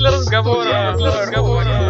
для разговора. Для разговора.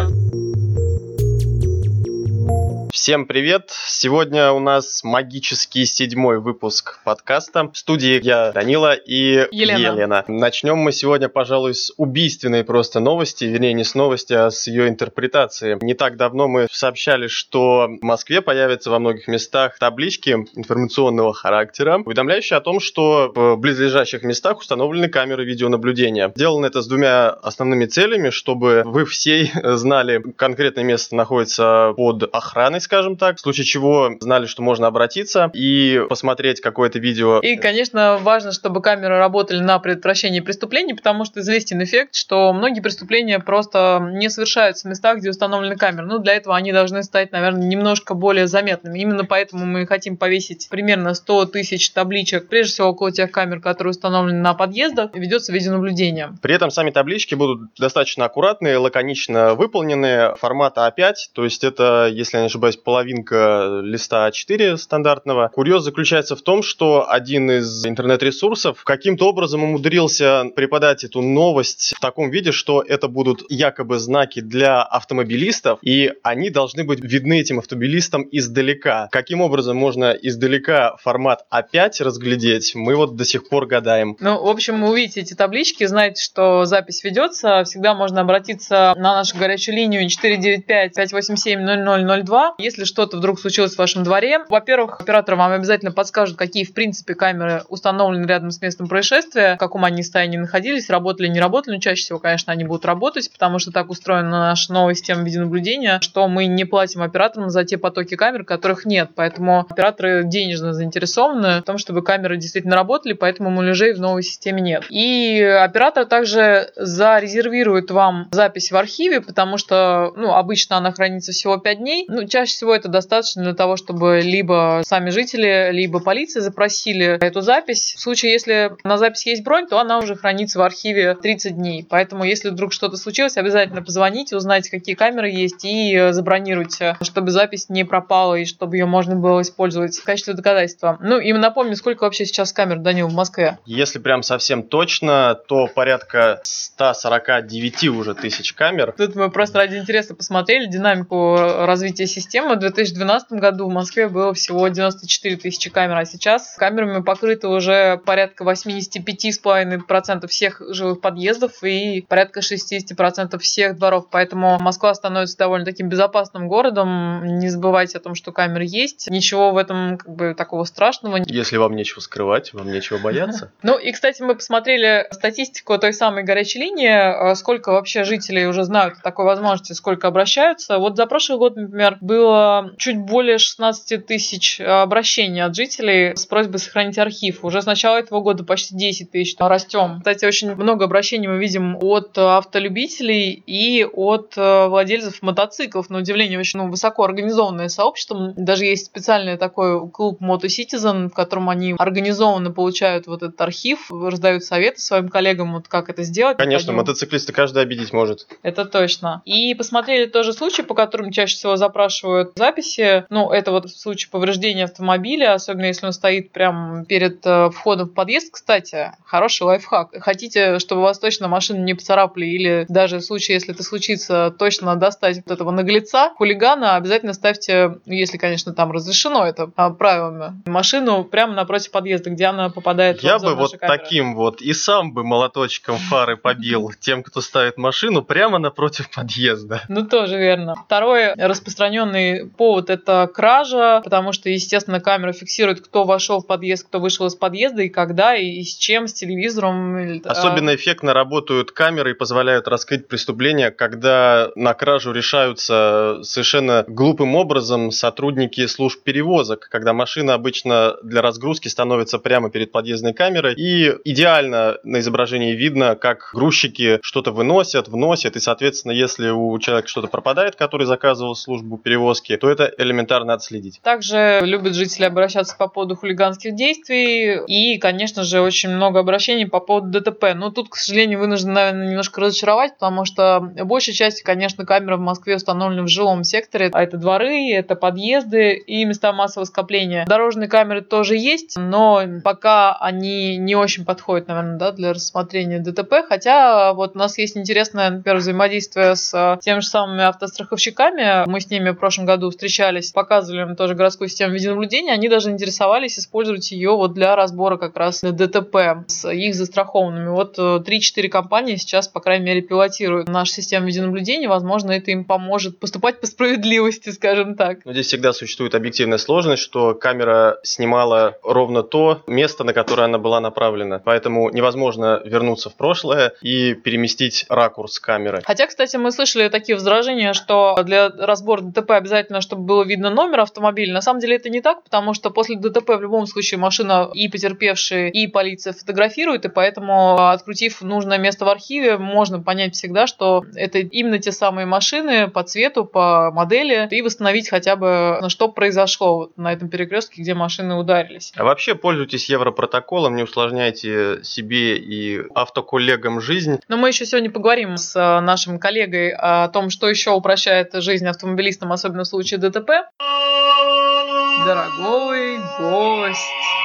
Всем привет! Сегодня у нас магический седьмой выпуск подкаста. В студии я, Данила и Елена. Начнем мы сегодня, пожалуй, с убийственной просто новости, вернее, не с новости, а с ее интерпретации. Не так давно мы сообщали, что в Москве появятся во многих местах таблички информационного характера, уведомляющие о том, что в близлежащих местах установлены камеры видеонаблюдения. Сделано это с двумя основными целями, чтобы вы все знали, конкретное место находится под охраной, скажем так, в случае чего знали, что можно обратиться и посмотреть какое-то видео. И, конечно, важно, чтобы камеры работали на предотвращение преступлений, потому что известен эффект, что многие преступления просто не совершаются в местах, где установлены камеры. Ну, для этого они должны стать, наверное, немножко более заметными. Именно поэтому мы хотим повесить примерно 100 тысяч табличек, прежде всего около тех камер, которые установлены на подъездах, ведется видеонаблюдение. При этом сами таблички будут достаточно аккуратные, лаконично выполненные, формата А5, то есть это, если я не ошибаюсь, половинка листа А4 стандартного. Курьез заключается в том, что один из интернет-ресурсов каким-то образом умудрился преподать эту новость в таком виде, что это будут якобы знаки для автомобилистов, и они должны быть видны этим автомобилистам издалека. Каким образом можно издалека формат А5 разглядеть, мы вот до сих пор гадаем. Ну, в общем, вы увидите эти таблички, знаете, что запись ведется. Всегда можно обратиться на нашу горячую линию 495 587 0002 если что-то вдруг случилось в вашем дворе, во-первых, оператор вам обязательно подскажет, какие, в принципе, камеры установлены рядом с местом происшествия, в каком они состоянии находились, работали, не работали. Но чаще всего, конечно, они будут работать, потому что так устроена наша новая система видеонаблюдения, что мы не платим операторам за те потоки камер, которых нет. Поэтому операторы денежно заинтересованы в том, чтобы камеры действительно работали, поэтому муляжей в новой системе нет. И оператор также зарезервирует вам запись в архиве, потому что, ну, обычно она хранится всего 5 дней. Ну, чаще всего это достаточно для того, чтобы либо сами жители, либо полиция запросили эту запись. В случае, если на запись есть бронь, то она уже хранится в архиве 30 дней. Поэтому, если вдруг что-то случилось, обязательно позвоните, узнайте, какие камеры есть и забронируйте, чтобы запись не пропала и чтобы ее можно было использовать в качестве доказательства. Ну и напомню, сколько вообще сейчас камер, Данил, в Москве? Если прям совсем точно, то порядка 149 уже тысяч камер. Тут мы просто ради интереса посмотрели динамику развития системы в 2012 году в Москве было всего 94 тысячи камер, а сейчас камерами покрыто уже порядка 85,5% всех жилых подъездов и порядка 60% всех дворов. Поэтому Москва становится довольно таким безопасным городом. Не забывайте о том, что камеры есть. Ничего в этом как бы такого страшного. Если вам нечего скрывать, вам нечего бояться. Ну и, кстати, мы посмотрели статистику той самой горячей линии, сколько вообще жителей уже знают о такой возможности, сколько обращаются. Вот за прошлый год, например, было чуть более 16 тысяч обращений от жителей с просьбой сохранить архив. Уже с начала этого года почти 10 тысяч растем. Кстати, очень много обращений мы видим от автолюбителей и от э, владельцев мотоциклов. На удивление, очень ну, высоко организованное сообщество. Даже есть специальный такой клуб Moto Citizen, в котором они организованно получают вот этот архив, раздают советы своим коллегам, вот как это сделать. Конечно, мотоциклисты каждый обидеть может. Это точно. И посмотрели тоже случаи, по которым чаще всего запрашивают записи. Ну, это вот в случае повреждения автомобиля, особенно если он стоит прямо перед э, входом в подъезд. Кстати, хороший лайфхак. Хотите, чтобы вас точно машину не поцарапали или даже в случае, если это случится, точно достать вот этого наглеца, хулигана, обязательно ставьте, если, конечно, там разрешено это а, правилами, машину прямо напротив подъезда, где она попадает Я в бы вот камеры. таким вот и сам бы молоточком фары побил тем, кто ставит машину прямо напротив подъезда. Ну, тоже верно. Второй распространенный повод – это кража, потому что, естественно, камера фиксирует, кто вошел в подъезд, кто вышел из подъезда и когда, и с чем, с телевизором. Особенно эффектно работают камеры и позволяют раскрыть преступления, когда на кражу решаются совершенно глупым образом сотрудники служб перевозок, когда машина обычно для разгрузки становится прямо перед подъездной камерой, и идеально на изображении видно, как грузчики что-то выносят, вносят, и, соответственно, если у человека что-то пропадает, который заказывал службу перевозки, таблички, то это элементарно отследить. Также любят жители обращаться по поводу хулиганских действий и, конечно же, очень много обращений по поводу ДТП. Но тут, к сожалению, вынуждены, наверное, немножко разочаровать, потому что большая часть, конечно, камеры в Москве установлены в жилом секторе, а это дворы, это подъезды и места массового скопления. Дорожные камеры тоже есть, но пока они не очень подходят, наверное, да, для рассмотрения ДТП, хотя вот у нас есть интересное, например, взаимодействие с теми же самыми автостраховщиками. Мы с ними в прошлом году встречались, показывали им тоже городскую систему видеонаблюдения. Они даже интересовались использовать ее вот для разбора как раз ДТП с их застрахованными. Вот 3-4 э, компании сейчас, по крайней мере, пилотируют нашу систему видеонаблюдения. Возможно, это им поможет поступать по справедливости, скажем так. Но здесь всегда существует объективная сложность, что камера снимала ровно то место, на которое она была направлена. Поэтому невозможно вернуться в прошлое и переместить ракурс камеры. Хотя, кстати, мы слышали такие возражения, что для разбора ДТП обязательно, чтобы было видно номер автомобиля. На самом деле это не так, потому что после ДТП в любом случае машина и потерпевшие, и полиция фотографируют, и поэтому, открутив нужное место в архиве, можно понять всегда, что это именно те самые машины по цвету, по модели, и восстановить хотя бы, что произошло на этом перекрестке, где машины ударились. А вообще пользуйтесь европротоколом, не усложняйте себе и автоколлегам жизнь. Но мы еще сегодня поговорим с нашим коллегой о том, что еще упрощает жизнь автомобилистам, особенно в случае ДТП. Дорогой гость.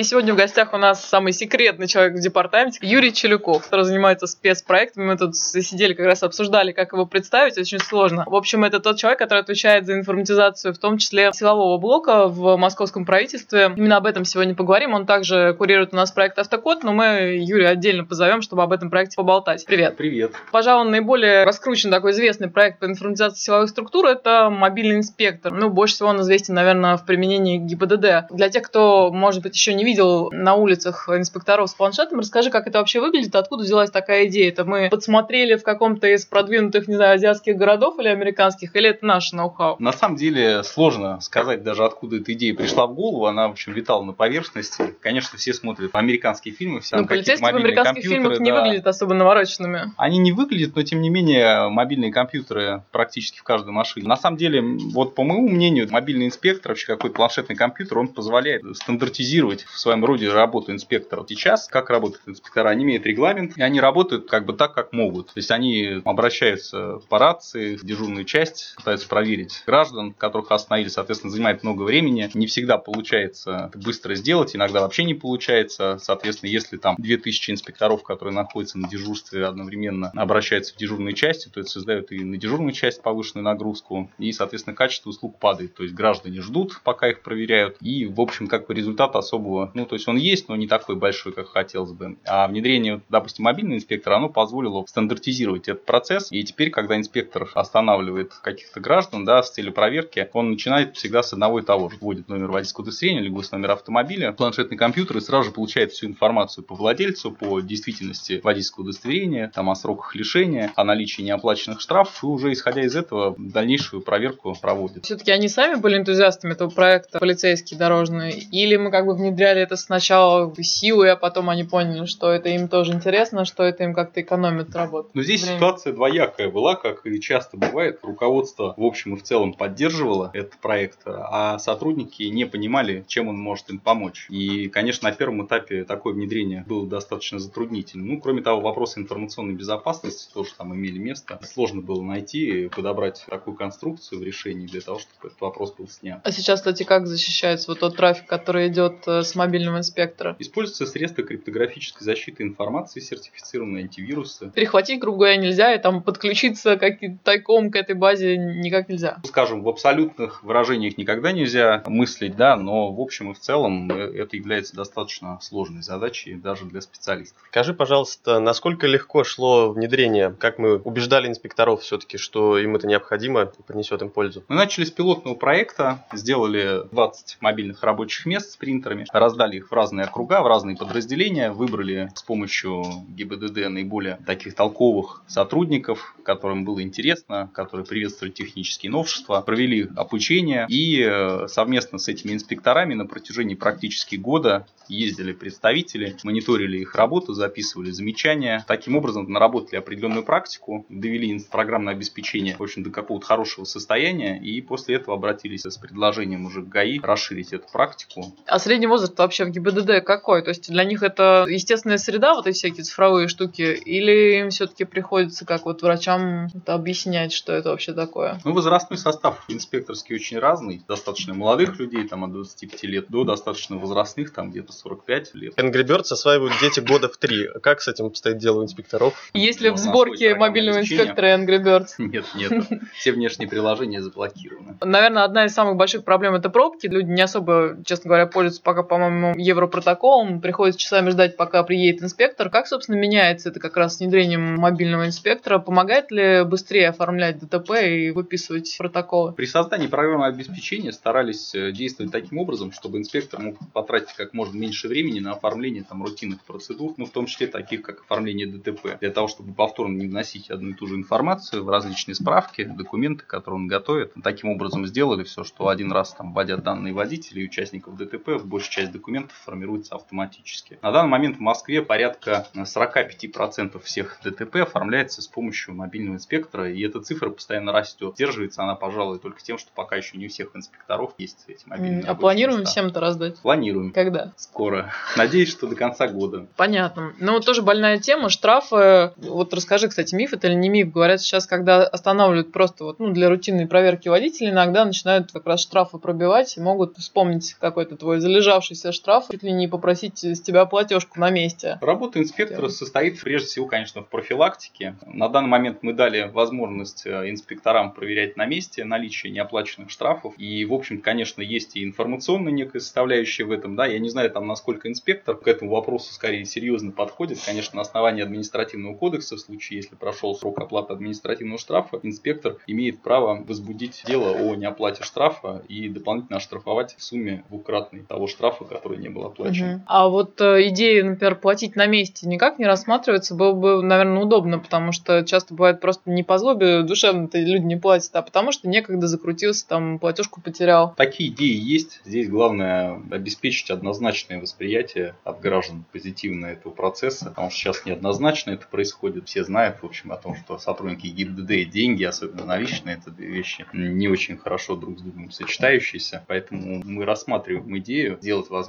И сегодня в гостях у нас самый секретный человек в департаменте Юрий Челюков, который занимается спецпроектами. Мы тут сидели как раз обсуждали, как его представить, очень сложно. В общем, это тот человек, который отвечает за информатизацию, в том числе силового блока в московском правительстве. Именно об этом сегодня поговорим. Он также курирует у нас проект «Автокод», но мы Юрия отдельно позовем, чтобы об этом проекте поболтать. Привет. Привет. Пожалуй, наиболее раскручен такой известный проект по информатизации силовых структур – это мобильный инспектор. Ну, больше всего он известен, наверное, в применении ГИБДД. Для тех, кто, может быть, еще не видел на улицах инспекторов с планшетом. Расскажи, как это вообще выглядит, откуда взялась такая идея? Это мы подсмотрели в каком-то из продвинутых, не знаю, азиатских городов или американских, или это наше ноу-хау? На самом деле сложно сказать даже, откуда эта идея пришла в голову. Она, в общем, витала на поверхности. Конечно, все смотрят американские фильмы, все Ну, полицейские в американских фильмах не да. выглядят особо навороченными. Они не выглядят, но тем не менее мобильные компьютеры практически в каждой машине. На самом деле, вот по моему мнению, мобильный инспектор, вообще какой-то планшетный компьютер, он позволяет стандартизировать в своем роде работу инспекторов. Сейчас, как работают инспектора, они имеют регламент, и они работают как бы так, как могут. То есть они обращаются по рации, в дежурную часть, пытаются проверить граждан, которых остановили, соответственно, занимает много времени. Не всегда получается быстро сделать, иногда вообще не получается. Соответственно, если там 2000 инспекторов, которые находятся на дежурстве одновременно, обращаются в дежурные части, то это создает и на дежурную часть повышенную нагрузку, и, соответственно, качество услуг падает. То есть граждане ждут, пока их проверяют, и, в общем, как бы результат особого ну, то есть он есть, но не такой большой, как хотелось бы. А внедрение, допустим, мобильного инспектора, оно позволило стандартизировать этот процесс. И теперь, когда инспектор останавливает каких-то граждан, да, с целью проверки, он начинает всегда с одного и того же. Вводит номер водительского удостоверения, либо с номера автомобиля, планшетный компьютер и сразу же получает всю информацию по владельцу, по действительности водительского удостоверения, там, о сроках лишения, о наличии неоплаченных штрафов, и уже исходя из этого дальнейшую проверку проводит. Все-таки они сами были энтузиастами этого проекта, полицейские дорожные, или мы как бы внедряли это сначала силой, а потом они поняли, что это им тоже интересно, что это им как-то экономит работу. Но здесь Время. ситуация двоякая была, как и часто бывает. Руководство в общем и в целом поддерживало этот проект, а сотрудники не понимали, чем он может им помочь. И, конечно, на первом этапе такое внедрение было достаточно затруднительно. Ну, кроме того, вопросы информационной безопасности тоже там имели место. Сложно было найти, подобрать такую конструкцию в решении для того, чтобы этот вопрос был снят. А сейчас, кстати, как защищается вот тот трафик, который идет э, с мобильного инспектора. Используются средства криптографической защиты информации, сертифицированные антивирусы. Перехватить, грубо говоря, нельзя, и там подключиться как тайком к этой базе никак нельзя. Скажем, в абсолютных выражениях никогда нельзя мыслить, да, но в общем и в целом э, это является достаточно сложной задачей даже для специалистов. Скажи, пожалуйста, насколько легко шло внедрение? Как мы убеждали инспекторов все-таки, что им это необходимо и принесет им пользу? Мы начали с пилотного проекта, сделали 20 мобильных рабочих мест с принтерами, раздали их в разные округа, в разные подразделения, выбрали с помощью ГИБДД наиболее таких толковых сотрудников, которым было интересно, которые приветствовали технические новшества, провели обучение и э, совместно с этими инспекторами на протяжении практически года ездили представители, мониторили их работу, записывали замечания. Таким образом, наработали определенную практику, довели программное обеспечение в общем, до какого-то хорошего состояния и после этого обратились с предложением уже к ГАИ расширить эту практику. А средний возраст вообще в ГИБДД какой? То есть для них это естественная среда, вот эти всякие цифровые штуки, или им все-таки приходится как вот врачам это объяснять, что это вообще такое? Ну, возрастной состав инспекторский очень разный. Достаточно молодых людей, там от 25 лет, до достаточно возрастных, там где-то 45 лет. Angry Birds осваивают дети года в три. Как с этим обстоит дело у инспекторов? Есть ли в сборке мобильного инспектора Angry Birds? Нет, нет. Все внешние приложения заблокированы. Наверное, одна из самых больших проблем это пробки. Люди не особо, честно говоря, пользуются пока, по-моему, европротоколом. Приходится часами ждать, пока приедет инспектор. Как, собственно, меняется это как раз с внедрением мобильного инспектора? Помогает ли быстрее оформлять ДТП и выписывать протоколы? При создании программы обеспечения старались э, действовать таким образом, чтобы инспектор мог потратить как можно меньше времени на оформление там, рутинных процедур, ну, в том числе таких, как оформление ДТП, для того, чтобы повторно не вносить одну и ту же информацию в различные справки, документы, которые он готовит. Таким образом сделали все, что один раз там вводя данные водителей и участников ДТП, большая часть документов формируется автоматически. На данный момент в Москве порядка 45% всех ДТП оформляется с помощью мобильного инспектора, и эта цифра постоянно растет. Держивается она, пожалуй, только тем, что пока еще не у всех инспекторов есть эти мобильные А планируем всем это раздать? Планируем. Когда? Скоро. Надеюсь, что до конца года. Понятно. Ну, вот тоже больная тема, штрафы. Вот расскажи, кстати, миф это или не миф? Говорят, сейчас, когда останавливают просто вот, ну, для рутинной проверки водителей, иногда начинают как раз штрафы пробивать и могут вспомнить какой-то твой залежавшийся штраф, чуть ли не попросить с тебя платежку на месте. Работа инспектора состоит прежде всего, конечно, в профилактике. На данный момент мы дали возможность э, инспекторам проверять на месте наличие неоплаченных штрафов. И, в общем, конечно, есть и информационная некая составляющая в этом. Да, я не знаю, там, насколько инспектор к этому вопросу скорее серьезно подходит. Конечно, на основании административного кодекса, в случае, если прошел срок оплаты административного штрафа, инспектор имеет право возбудить дело о неоплате штрафа и дополнительно оштрафовать в сумме двукратной того штрафа, который не был оплачен. Угу. А вот э, идея, например, платить на месте никак не рассматривается, было бы, наверное, удобно, потому что часто бывает просто не по злобе душевно люди не платят, а потому что некогда закрутился, там, платежку потерял. Такие идеи есть. Здесь главное обеспечить однозначное восприятие от граждан позитивно этого процесса, потому что сейчас неоднозначно это происходит. Все знают, в общем, о том, что сотрудники ГИБДД и деньги, особенно наличные, это две вещи не очень хорошо друг с другом сочетающиеся. Поэтому мы рассматриваем идею сделать возможность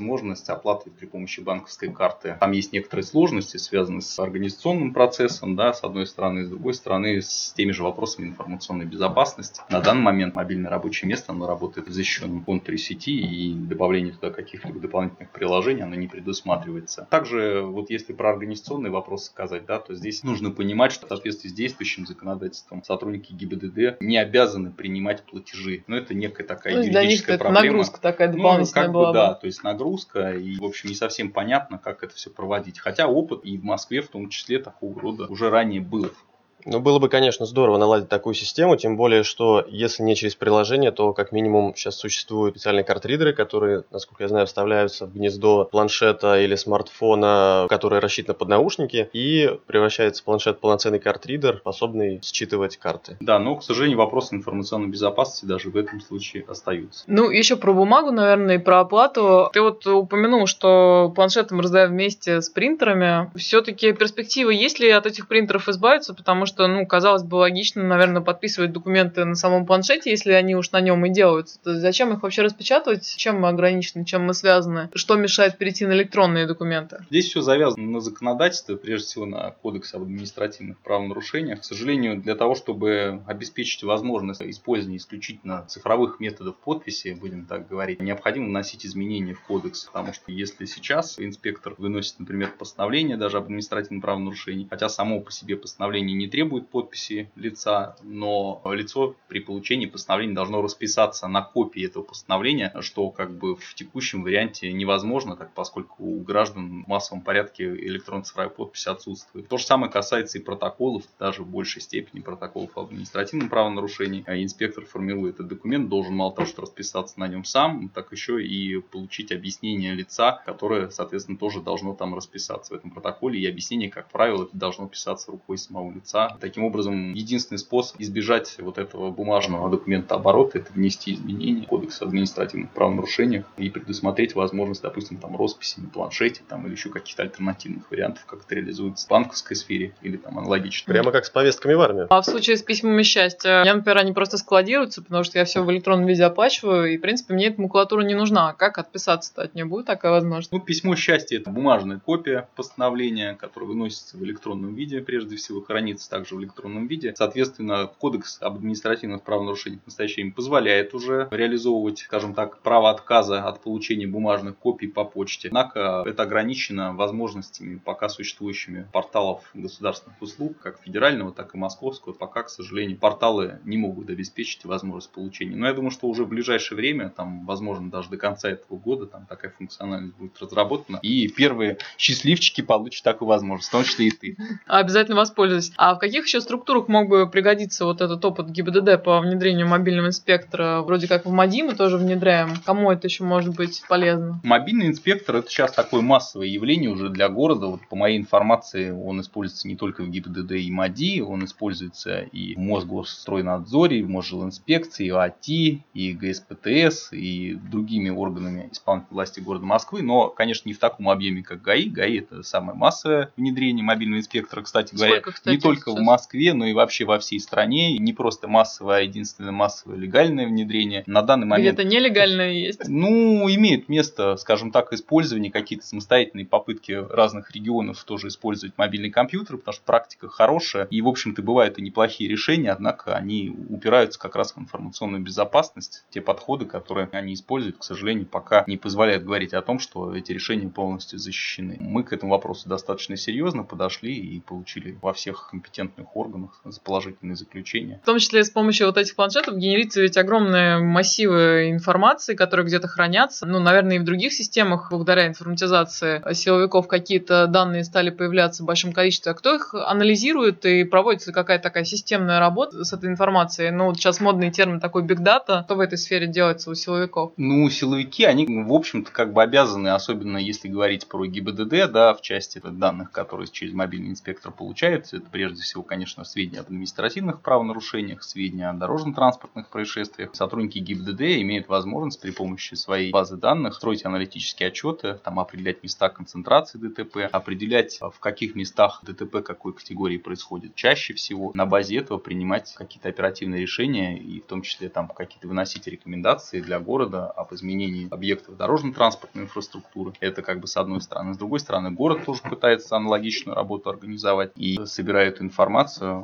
оплаты при помощи банковской карты. Там есть некоторые сложности, связанные с организационным процессом, да, с одной стороны, с другой стороны, с теми же вопросами информационной безопасности. На данный момент мобильное рабочее место, оно работает в защищенном контуре сети, и добавление туда каких-либо дополнительных приложений, оно не предусматривается. Также, вот если про организационный вопрос сказать, да, то здесь нужно понимать, что в соответствии с действующим законодательством сотрудники ГИБДД не обязаны принимать платежи. Но это некая такая ну, юридическая для них проблема. нагрузка такая ну, дополнительная ну, как была бы, да, то есть нагрузка, и, в общем, не совсем понятно, как это все проводить. Хотя опыт и в Москве в том числе такого рода уже ранее был. Ну, было бы, конечно, здорово наладить такую систему, тем более, что если не через приложение, то как минимум сейчас существуют специальные картридеры, которые, насколько я знаю, вставляются в гнездо планшета или смартфона, который рассчитан под наушники, и превращается планшет в полноценный картридер, способный считывать карты. Да, но, к сожалению, вопросы информационной безопасности даже в этом случае остаются. Ну, еще про бумагу, наверное, и про оплату. Ты вот упомянул, что планшеты мы раздаем вместе с принтерами. Все-таки перспективы есть ли от этих принтеров избавиться, потому что что, ну, казалось бы, логично, наверное, подписывать документы на самом планшете, если они уж на нем и делаются. То зачем их вообще распечатывать? Чем мы ограничены, чем мы связаны? Что мешает перейти на электронные документы? Здесь все завязано на законодательстве, прежде всего на кодекс об административных правонарушениях. К сожалению, для того, чтобы обеспечить возможность использования исключительно цифровых методов подписи, будем так говорить, необходимо вносить изменения в кодекс. Потому что если сейчас инспектор выносит, например, постановление даже об административном правонарушении, хотя само по себе постановление не требует требует подписи лица, но лицо при получении постановления должно расписаться на копии этого постановления, что как бы в текущем варианте невозможно, так поскольку у граждан в массовом порядке электронная цифровая подпись отсутствует. То же самое касается и протоколов, даже в большей степени протоколов об административном правонарушении. А инспектор формирует этот документ, должен мало того, что расписаться на нем сам, так еще и получить объяснение лица, которое, соответственно, тоже должно там расписаться в этом протоколе. И объяснение, как правило, это должно писаться рукой самого лица. Таким образом, единственный способ избежать вот этого бумажного документа оборота, это внести изменения в кодекс административных правонарушений и предусмотреть возможность, допустим, там росписи на планшете там, или еще каких-то альтернативных вариантов, как это реализуется в банковской сфере или там аналогично. Прямо как с повестками в армию. А в случае с письмами счастья, я, например, они просто складируются, потому что я все в электронном виде оплачиваю, и, в принципе, мне эта макулатура не нужна. Как отписаться-то от нее будет такая возможность? Ну, письмо счастья – это бумажная копия постановления, которое выносится в электронном виде, прежде всего, хранится также в электронном виде. Соответственно, кодекс об административных правонарушениях в настоящее время позволяет уже реализовывать, скажем так, право отказа от получения бумажных копий по почте. Однако это ограничено возможностями пока существующими порталов государственных услуг, как федерального, так и московского. Пока, к сожалению, порталы не могут обеспечить возможность получения. Но я думаю, что уже в ближайшее время, там, возможно, даже до конца этого года, там такая функциональность будет разработана. И первые счастливчики получат такую возможность, в том числе и ты. Обязательно воспользуюсь. А в каких еще структурах мог бы пригодиться вот этот опыт ГИБДД по внедрению мобильного инспектора? Вроде как в МАДИ мы тоже внедряем. Кому это еще может быть полезно? Мобильный инспектор это сейчас такое массовое явление уже для города. Вот по моей информации, он используется не только в ГИБДД и МАДИ, он используется и в Мосгосстройнадзоре, и в Мосжилинспекции, и в АТИ, и ГСПТС, и другими органами исполнительной власти города Москвы, но, конечно, не в таком объеме, как ГАИ. ГАИ это самое массовое внедрение мобильного инспектора, кстати говоря, Сколько, кстати, не только сейчас? В Москве, но и вообще во всей стране. Не просто массовое, а единственное массовое легальное внедрение. На данный момент Где-то нелегальное есть. ну, имеет место, скажем так, использование, какие-то самостоятельные попытки разных регионов тоже использовать мобильные компьютеры, потому что практика хорошая. И, в общем-то, бывают и неплохие решения, однако они упираются как раз в информационную безопасность. Те подходы, которые они используют, к сожалению, пока не позволяют говорить о том, что эти решения полностью защищены. Мы к этому вопросу достаточно серьезно подошли и получили во всех компетентных органах положительные заключения. В том числе с помощью вот этих планшетов генерится ведь огромные массивы информации, которые где-то хранятся. Ну, наверное, и в других системах, благодаря информатизации силовиков, какие-то данные стали появляться в большом количестве. А кто их анализирует и проводится какая-то такая системная работа с этой информацией? Ну, вот сейчас модный термин такой big data. Что в этой сфере делается у силовиков? Ну, силовики, они, в общем-то, как бы обязаны, особенно если говорить про ГИБДД, да, в части данных, которые через мобильный инспектор получает, это прежде всего, конечно, сведения об административных правонарушениях, сведения о дорожно-транспортных происшествиях. Сотрудники ГИБДД имеют возможность при помощи своей базы данных строить аналитические отчеты, там определять места концентрации ДТП, определять в каких местах ДТП какой категории происходит чаще всего. На базе этого принимать какие-то оперативные решения и в том числе там какие-то выносить рекомендации для города об изменении объектов дорожно-транспортной инфраструктуры. Это как бы с одной стороны. С другой стороны, город тоже пытается аналогичную работу организовать и собирает информацию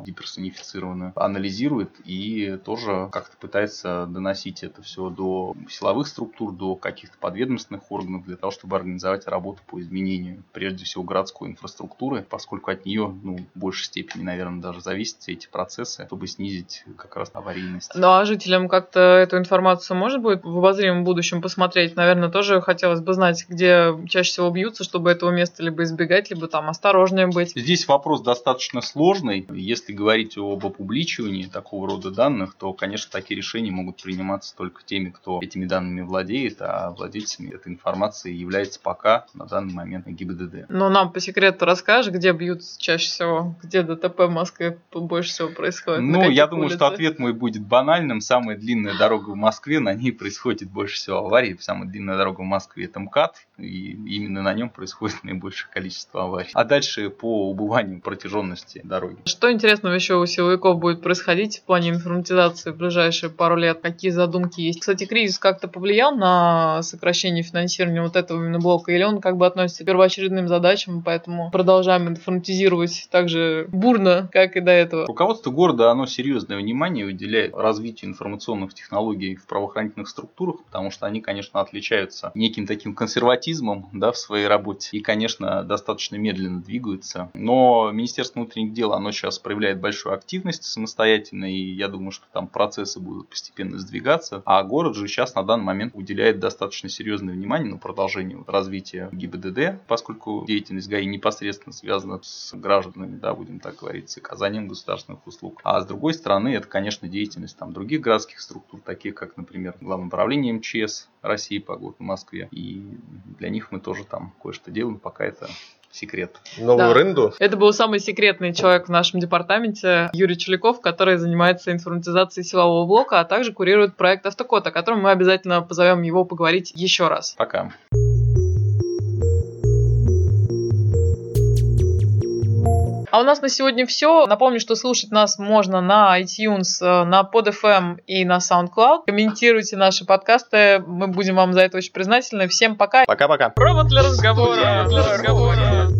деперсонифицированную, анализирует и тоже как-то пытается доносить это все до силовых структур, до каких-то подведомственных органов для того, чтобы организовать работу по изменению, прежде всего, городской инфраструктуры, поскольку от нее, ну, в большей степени, наверное, даже зависят все эти процессы, чтобы снизить как раз аварийность. Ну, а жителям как-то эту информацию можно будет в обозримом будущем посмотреть? Наверное, тоже хотелось бы знать, где чаще всего бьются, чтобы этого места либо избегать, либо там осторожнее быть. Здесь вопрос достаточно сложный. Если говорить об опубличивании такого рода данных, то, конечно, такие решения могут приниматься только теми, кто этими данными владеет, а владельцами этой информации является пока на данный момент ГИБДД. Но нам по секрету расскажешь, где бьются чаще всего, где ДТП в Москве больше всего происходит? Ну, я думаю, что улицах? ответ мой будет банальным. Самая длинная дорога в Москве, на ней происходит больше всего аварий. Самая длинная дорога в Москве это МКАД, и именно на нем происходит наибольшее количество аварий. А дальше по убыванию протяженности дороги. Что интересного еще у силовиков будет происходить в плане информатизации в ближайшие пару лет? Какие задумки есть? Кстати, кризис как-то повлиял на сокращение финансирования вот этого именно блока? Или он как бы относится к первоочередным задачам, поэтому продолжаем информатизировать так же бурно, как и до этого? Руководство города, оно серьезное внимание уделяет развитию информационных технологий в правоохранительных структурах, потому что они, конечно, отличаются неким таким консерватизмом да, в своей работе и, конечно, достаточно медленно двигаются. Но Министерство внутренних дел, оно оно сейчас проявляет большую активность самостоятельно, и я думаю, что там процессы будут постепенно сдвигаться. А город же сейчас на данный момент уделяет достаточно серьезное внимание на продолжение развития ГИБДД, поскольку деятельность ГАИ непосредственно связана с гражданами, да, будем так говорить, с оказанием государственных услуг. А с другой стороны, это, конечно, деятельность там других городских структур, таких как, например, Главное управление МЧС России по городу Москве. И для них мы тоже там кое-что делаем, пока это секрет. Новую Да. рынду. Это был самый секретный человек в нашем департаменте, Юрий Чуляков, который занимается информатизацией силового блока, а также курирует проект Автокод, о котором мы обязательно позовем его поговорить еще раз. Пока. А у нас на сегодня все. Напомню, что слушать нас можно на iTunes, э, на PodFM и на SoundCloud. Комментируйте наши подкасты. Мы будем вам за это очень признательны. Всем пока. Пока-пока. Провод для разговора. Для разговора.